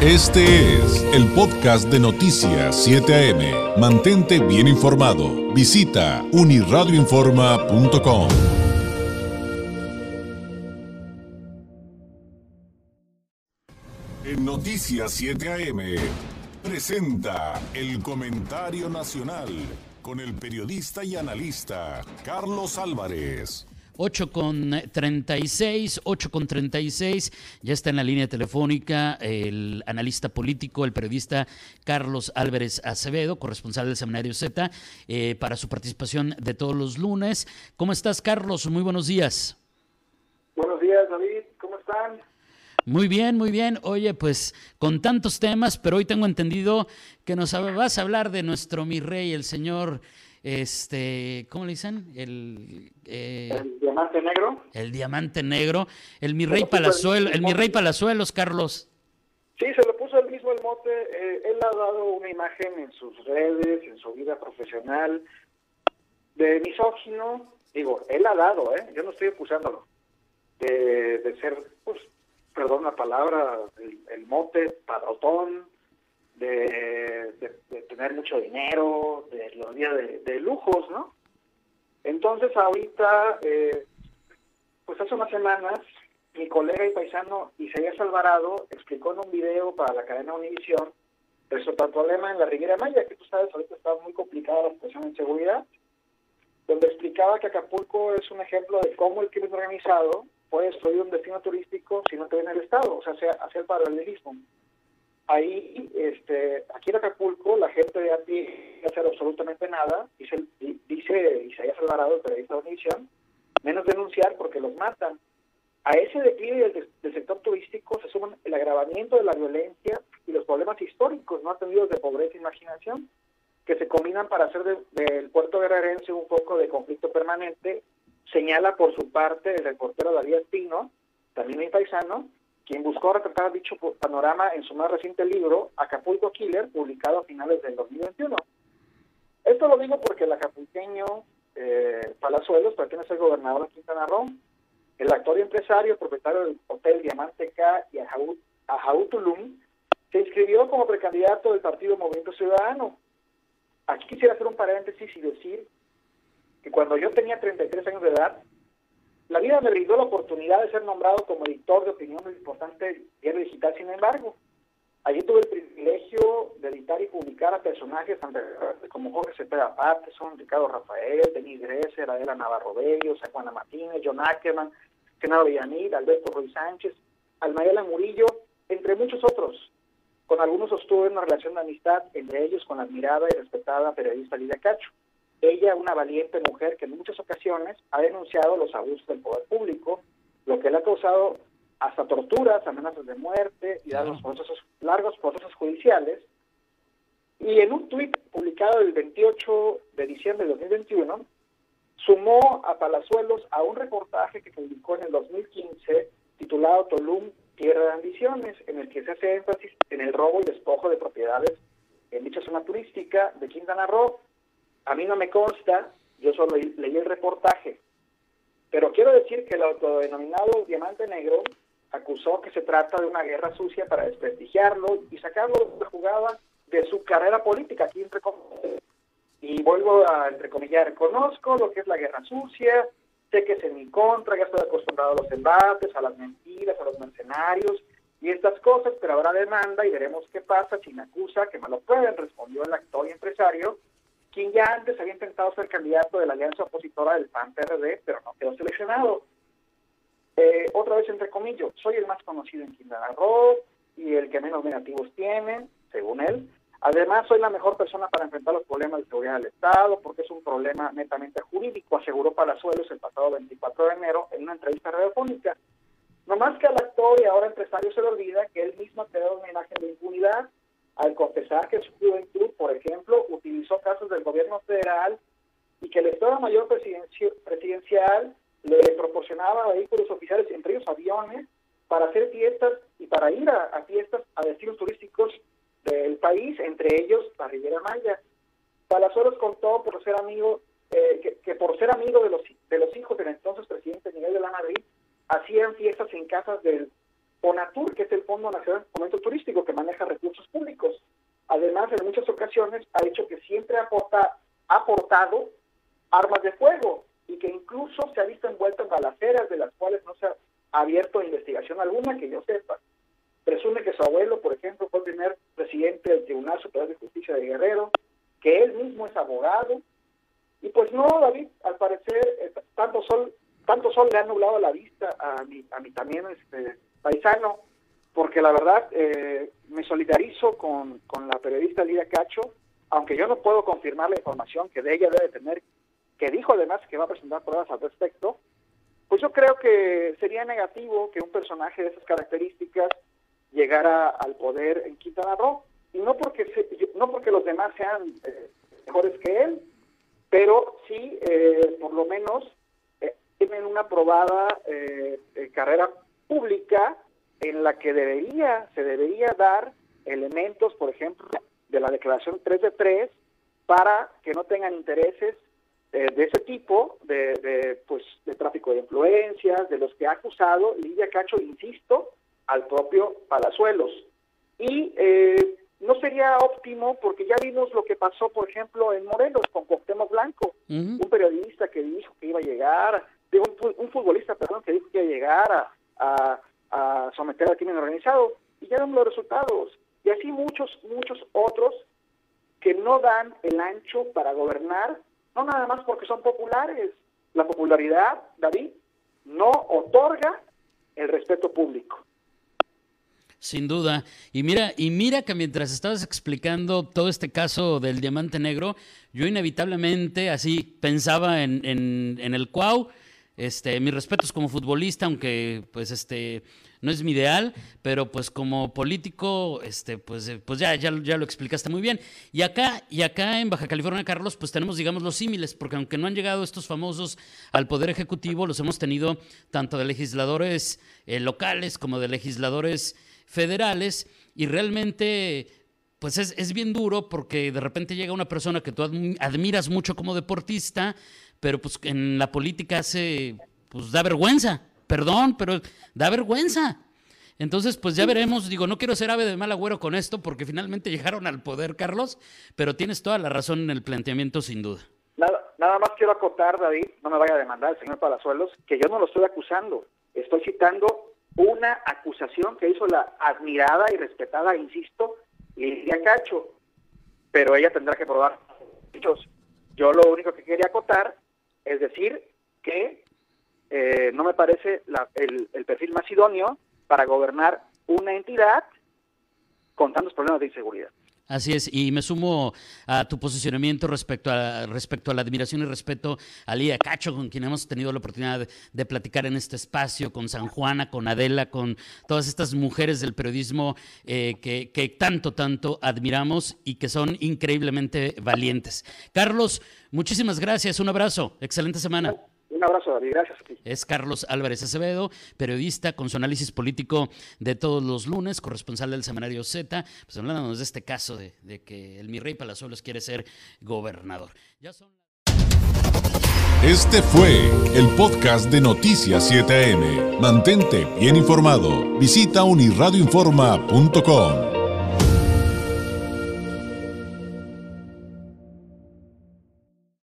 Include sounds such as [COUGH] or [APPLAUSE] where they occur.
Este es el podcast de Noticias 7 AM. Mantente bien informado. Visita uniradioinforma.com. En Noticias 7 AM presenta el comentario nacional con el periodista y analista Carlos Álvarez. 8 con 36, 8 con 36. Ya está en la línea telefónica el analista político, el periodista Carlos Álvarez Acevedo, corresponsal del Seminario Z, eh, para su participación de todos los lunes. ¿Cómo estás, Carlos? Muy buenos días. Buenos días, David. ¿Cómo están? Muy bien, muy bien. Oye, pues con tantos temas, pero hoy tengo entendido que nos vas a hablar de nuestro mi rey, el señor este, ¿cómo le dicen? El, eh, el diamante negro. El diamante negro, el mi rey Palazuelos, el, mi rey Palazuelos, Carlos. Sí, se lo puso él mismo el mote. Eh, él ha dado una imagen en sus redes, en su vida profesional, de misógino. Digo, él ha dado, ¿eh? Yo no estoy acusándolo de, de ser, pues, perdón la palabra, el, el mote, padrotón, de, tener mucho dinero, de los días de, lujos, ¿no? Entonces ahorita, eh, pues hace unas semanas, mi colega y paisano Isaías Alvarado explicó en un video para la cadena Univisión respecto al problema en la Riviera Maya, que tú sabes, ahorita está muy complicada la situación en seguridad, donde explicaba que Acapulco es un ejemplo de cómo el crimen organizado puede destruir un destino turístico si no tiene el Estado, o sea, hacer paralelismo ahí, este, aquí en Acapulco, la gente de aquí no hacer absolutamente nada, dice, dice Isaías Alvarado, el periodista de Univisión, menos denunciar porque los matan. A ese declive del, sector turístico se suman el agravamiento de la violencia y los problemas históricos no atendidos de pobreza e imaginación, que se combinan para hacer del puerto guerrerense un foco de conflicto permanente, señala por su parte el reportero David Espino, también mi paisano, quien buscó retratar dicho panorama en su más reciente libro, Acapulco Killer, publicado a finales del 2021. Esto lo digo porque el acapulqueño eh, Palazuelos pertenece al gobernador de Quintana Roo. El actor y empresario, propietario del Hotel Diamante K y Ajautulum, se inscribió como precandidato del partido Movimiento Ciudadano. Aquí quisiera hacer un paréntesis y decir que cuando yo tenía 33 años de edad, la vida me brindó la oportunidad de ser nombrado como editor de opinión del importante diario digital, sin embargo. Allí tuve el privilegio de editar y publicar a personajes como Jorge Cepeda Patterson, Ricardo Rafael, Denis Gresser, Adela Navarro Bello, Juana Martínez, John Ackerman, Genaro Villanir, Alberto Ruiz Sánchez, Almayela Murillo, entre muchos otros. Con algunos sostuve una relación de amistad, entre ellos con la admirada y respetada periodista Lidia Cacho. Ella, una valiente mujer que en muchas ocasiones ha denunciado los abusos del poder público, lo que le ha causado hasta torturas, amenazas de muerte y largos procesos, largos procesos judiciales. Y en un tuit publicado el 28 de diciembre de 2021, sumó a Palazuelos a un reportaje que publicó en el 2015 titulado Tolum, Tierra de Ambiciones, en el que se hace énfasis en el robo y despojo de propiedades en dicha zona turística de Quintana Roo a mí no me consta, yo solo leí el reportaje, pero quiero decir que el autodenominado Diamante Negro acusó que se trata de una guerra sucia para desprestigiarlo y sacarlo de jugada de su carrera política aquí y vuelvo a entrecomillar, conozco lo que es la guerra sucia, sé que es en mi contra, ya estoy acostumbrado a los embates, a las mentiras, a los mercenarios y estas cosas, pero habrá demanda y veremos qué pasa si me acusa que me lo pueden, respondió el actor y empresario quien ya antes había intentado ser candidato de la alianza opositora del PAN-PRD, pero no quedó seleccionado. Eh, otra vez, entre comillas, soy el más conocido en Quintana Roo y el que menos negativos tiene, según él. Además, soy la mejor persona para enfrentar los problemas de seguridad del Estado, porque es un problema netamente jurídico, aseguró Palazuelos el pasado 24 de enero en una entrevista radiofónica. No más que al actor y ahora empresario se le olvida que él mismo ha creado una imagen de impunidad al confesar que su juventud, por ejemplo, utilizó casos del gobierno federal y que el Estado Mayor Presidencial le proporcionaba vehículos oficiales, entre ellos aviones, para hacer fiestas y para ir a, fiestas a destinos turísticos del país, entre ellos la Riviera Maya. Palazuelos contó por ser amigo, eh, que, por ser amigo de los, de los hijos del entonces presidente Miguel de la Madrid, hacían fiestas en casas del ONATUR, que es el Fondo Nacional de Fomento Turístico, que maneja recursos públicos. Además, en muchas ocasiones ha dicho que siempre aporta, ha aportado armas de fuego y que incluso se ha visto envuelto en balaceras de las cuales no se ha abierto investigación alguna que yo sepa. Presume que su abuelo, por ejemplo, fue el primer presidente del Tribunal Superior de Justicia de Guerrero, que él mismo es abogado. Y pues no, David, al parecer, eh, tanto sol, tanto sol le ha nublado la vista a mi, a mí también este, paisano, porque la verdad eh, me solidarizo con, con la periodista Lidia Cacho, aunque yo no puedo confirmar la información que de ella debe tener, que dijo además que va a presentar pruebas al respecto, pues yo creo que sería negativo que un personaje de esas características llegara al poder en Quintana Roo, y no porque, no porque los demás sean eh, mejores que él, pero sí, eh, por lo menos, eh, tienen una aprobada carrera pública en la que debería, se debería dar elementos, por ejemplo, de la declaración 3 de 3 para que no tengan intereses de ese tipo de, pues, de tráfico de influencias, de los que ha acusado Lidia Cacho, insisto, al propio Palazuelos. Y eh, no sería óptimo porque ya vimos lo que pasó, por ejemplo, en Morelos con Cuauhtémoc Blanco, un periodista que dijo que iba a llegar, un, un, futbolista, perdón, que dijo que iba a llegar a, a, someter al crimen organizado, y ya vemos los resultados. Y así muchos, muchos otros que no dan el ancho para gobernar, no nada más porque son populares. La popularidad, David, no otorga el respeto público. Sin duda. Y mira, y mira que mientras estabas explicando todo este caso del diamante negro, yo inevitablemente así pensaba en, en, el Cuau. Este, mis respetos como futbolista, aunque pues este no es mi ideal, pero pues como político, este, pues, eh, pues ya, ya, ya lo explicaste muy bien. Y acá, y acá en Baja California, Carlos, pues tenemos, digamos, los símiles, porque aunque no han llegado estos famosos al Poder Ejecutivo, los hemos tenido tanto de legisladores eh, locales como de legisladores federales y realmente pues es, es, bien duro porque de repente llega una persona que tú admiras mucho como deportista, pero pues en la política hace, pues da vergüenza, perdón, pero da vergüenza. Entonces, pues ya veremos, digo, no quiero ser ave de mal agüero con esto porque finalmente [LAUGHS] llegaron al poder, Carlos, pero tienes toda la razón en el planteamiento sin duda. Nada, nada más quiero acotar, David, no me vaya a demandar el señor Palazuelos, que yo no lo estoy acusando, estoy citando una acusación que hizo la admirada y respetada, insisto, Lidia Cacho, pero ella tendrá que probar. Yo lo único que quería acotar es decir que eh, no me parece el, el perfil más idóneo para gobernar una entidad con tantos problemas de inseguridad. Así es, y me sumo a tu posicionamiento respecto a, respecto a la admiración y respeto a Lía Cacho, con quien hemos tenido la oportunidad de, platicar en este espacio, con San Juana, con Adela, con todas estas mujeres del periodismo eh, que, que tanto, tanto admiramos y que son increíblemente valientes. Carlos, muchísimas gracias, un abrazo, excelente semana. Un abrazo, David. Gracias a ti. Es Carlos Álvarez Acevedo, periodista con su análisis político de todos los lunes, corresponsal del semanario Z, pues hablándonos de este caso de, que el mi rey Palazuelos quiere ser gobernador. Este fue el podcast de Noticias 7am. Mantente bien informado. Visita unirradioinforma.com.